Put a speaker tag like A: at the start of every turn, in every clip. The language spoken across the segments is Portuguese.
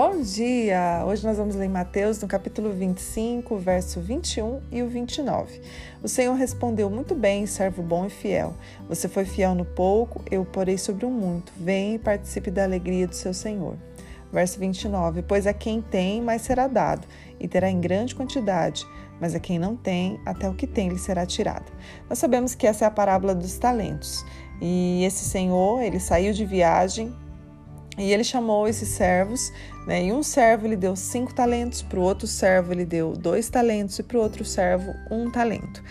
A: Bom dia! Hoje nós vamos ler Mateus no capítulo 25, verso 21 e o 29. O Senhor respondeu muito bem, servo bom e fiel. Você foi fiel no pouco, eu porei sobre o muito. Venha e participe da alegria do seu Senhor. Verso 29: Pois a quem tem, mais será dado, e terá em grande quantidade, mas a quem não tem, até o que tem lhe será tirado. Nós sabemos que essa é a parábola dos talentos. E esse senhor, ele saiu de viagem e ele chamou esses servos, né? E um servo ele deu cinco talentos, para o outro servo ele deu dois talentos e para o outro servo um talento.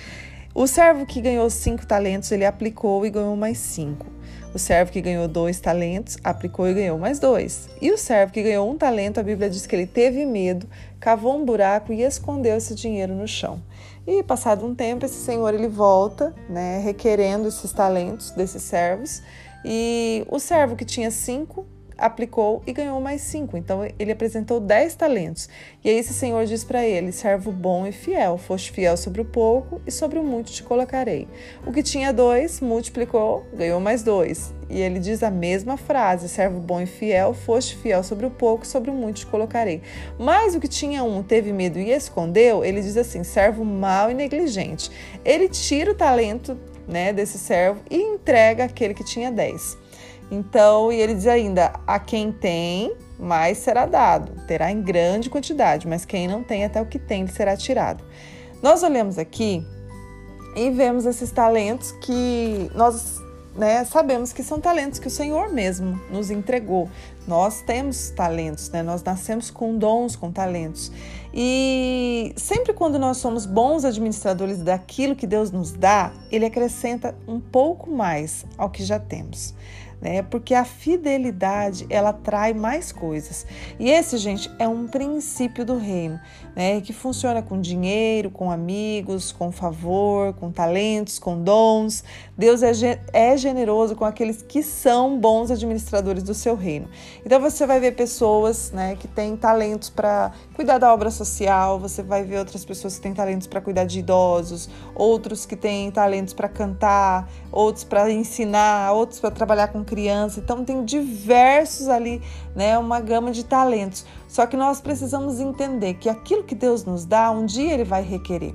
A: O servo que ganhou cinco talentos ele aplicou e ganhou mais cinco. O servo que ganhou dois talentos aplicou e ganhou mais dois. E o servo que ganhou um talento, a Bíblia diz que ele teve medo, cavou um buraco e escondeu esse dinheiro no chão. E passado um tempo, esse senhor ele volta, né, requerendo esses talentos desses servos. E o servo que tinha cinco aplicou e ganhou mais cinco. Então ele apresentou dez talentos. E aí esse senhor diz para ele: servo bom e fiel, foste fiel sobre o pouco e sobre o muito te colocarei. O que tinha dois multiplicou, ganhou mais dois. E ele diz a mesma frase: servo bom e fiel, foste fiel sobre o pouco, sobre o muito te colocarei. Mas o que tinha um teve medo e escondeu, ele diz assim: servo mau e negligente. Ele tira o talento né, desse servo e entrega aquele que tinha dez. Então, e ele diz ainda: a quem tem, mais será dado, terá em grande quantidade, mas quem não tem, até o que tem, será tirado. Nós olhamos aqui e vemos esses talentos que nós né, sabemos que são talentos que o Senhor mesmo nos entregou. Nós temos talentos, né? Nós nascemos com dons, com talentos. E sempre quando nós somos bons administradores daquilo que Deus nos dá, ele acrescenta um pouco mais ao que já temos né? Porque a fidelidade ela trai mais coisas. E esse, gente, é um princípio do reino, né? Que funciona com dinheiro, com amigos, com favor, com talentos, com dons. Deus é, é generoso com aqueles que são bons administradores do seu reino. Então você vai ver pessoas, né, que têm talentos para cuidar da obra social. Você vai ver outras pessoas que têm talentos para cuidar de idosos, outros que têm talentos para cantar, outros para ensinar, outros para trabalhar com criança. Então tem diversos ali, né, uma gama de talentos. Só que nós precisamos entender que aquilo que Deus nos dá, um dia ele vai requerer.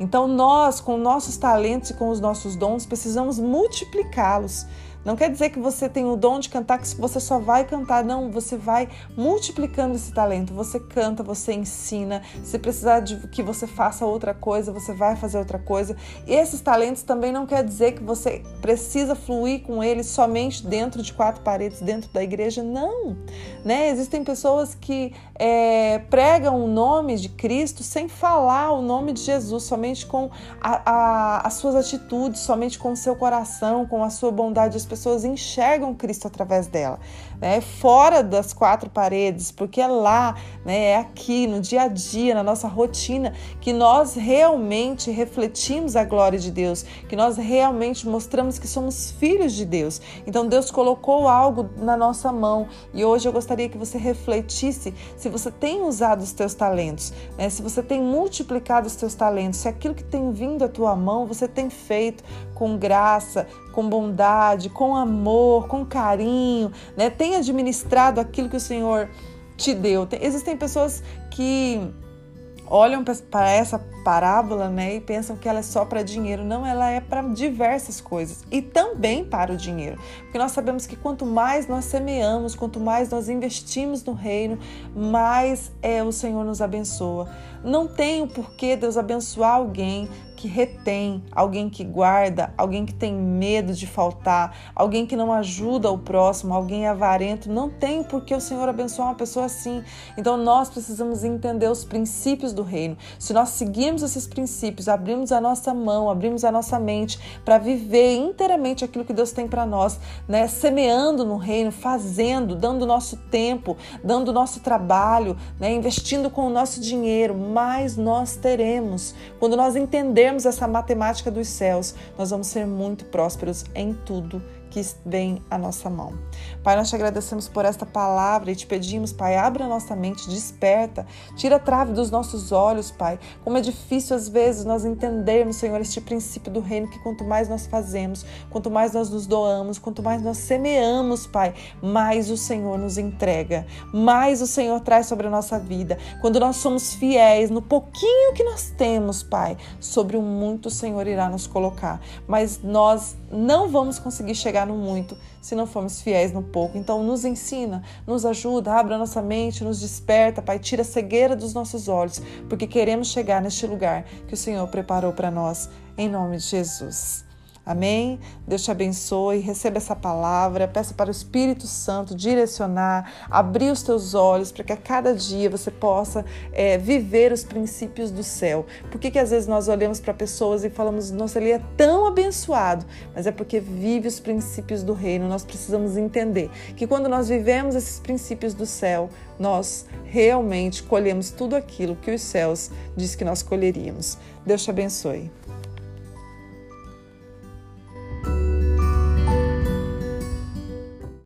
A: Então nós, com nossos talentos e com os nossos dons, precisamos multiplicá-los. Não quer dizer que você tem o dom de cantar, que você só vai cantar. Não, você vai multiplicando esse talento. Você canta, você ensina. Se precisar de que você faça outra coisa, você vai fazer outra coisa. E esses talentos também não quer dizer que você precisa fluir com eles somente dentro de quatro paredes, dentro da igreja. Não. Né? Existem pessoas que é, pregam o nome de Cristo sem falar o nome de Jesus, somente com a, a, as suas atitudes, somente com o seu coração, com a sua bondade espiritual pessoas enxergam Cristo através dela, né? Fora das quatro paredes, porque é lá, né? É aqui no dia a dia, na nossa rotina, que nós realmente refletimos a glória de Deus, que nós realmente mostramos que somos filhos de Deus. Então Deus colocou algo na nossa mão e hoje eu gostaria que você refletisse se você tem usado os teus talentos, né? Se você tem multiplicado os teus talentos, se aquilo que tem vindo à tua mão você tem feito com graça, com bondade, com amor, com carinho, né? Tem administrado aquilo que o Senhor te deu. Tem, existem pessoas que olham para essa parábola né, e pensam que ela é só para dinheiro. Não, ela é para diversas coisas e também para o dinheiro. Porque nós sabemos que quanto mais nós semeamos, quanto mais nós investimos no reino, mais é o Senhor nos abençoa. Não tem o porquê Deus abençoar alguém que retém, alguém que guarda, alguém que tem medo de faltar, alguém que não ajuda o próximo, alguém avarento. Não tem por que o Senhor abençoar uma pessoa assim. Então nós precisamos entender os princípios do reino. Se nós seguirmos esses princípios, abrirmos a nossa mão, abrirmos a nossa mente para viver inteiramente aquilo que Deus tem para nós, né? Semeando no reino, fazendo, dando nosso tempo, dando nosso trabalho, né? Investindo com o nosso dinheiro, mais nós teremos. Quando nós entendermos essa matemática dos céus, nós vamos ser muito prósperos em tudo que vem à nossa mão. Pai, nós te agradecemos por esta palavra e te pedimos, Pai, abra nossa mente, desperta, tira a trave dos nossos olhos, Pai. Como é difícil às vezes nós entendermos, Senhor, este princípio do reino que quanto mais nós fazemos, quanto mais nós nos doamos, quanto mais nós semeamos, Pai, mais o Senhor nos entrega, mais o Senhor traz sobre a nossa vida. Quando nós somos fiéis no pouquinho que nós temos, Pai, sobre o muito o Senhor irá nos colocar. Mas nós não vamos conseguir chegar no muito se não formos fiéis no pouco. Então, nos ensina, nos ajuda, abra nossa mente, nos desperta, Pai, tira a cegueira dos nossos olhos, porque queremos chegar neste lugar que o Senhor preparou para nós, em nome de Jesus. Amém? Deus te abençoe, receba essa palavra, peça para o Espírito Santo direcionar, abrir os teus olhos para que a cada dia você possa é, viver os princípios do céu. Por que, que às vezes nós olhamos para pessoas e falamos, nossa, ele é tão abençoado? Mas é porque vive os princípios do reino. Nós precisamos entender que quando nós vivemos esses princípios do céu, nós realmente colhemos tudo aquilo que os céus diz que nós colheríamos. Deus te abençoe.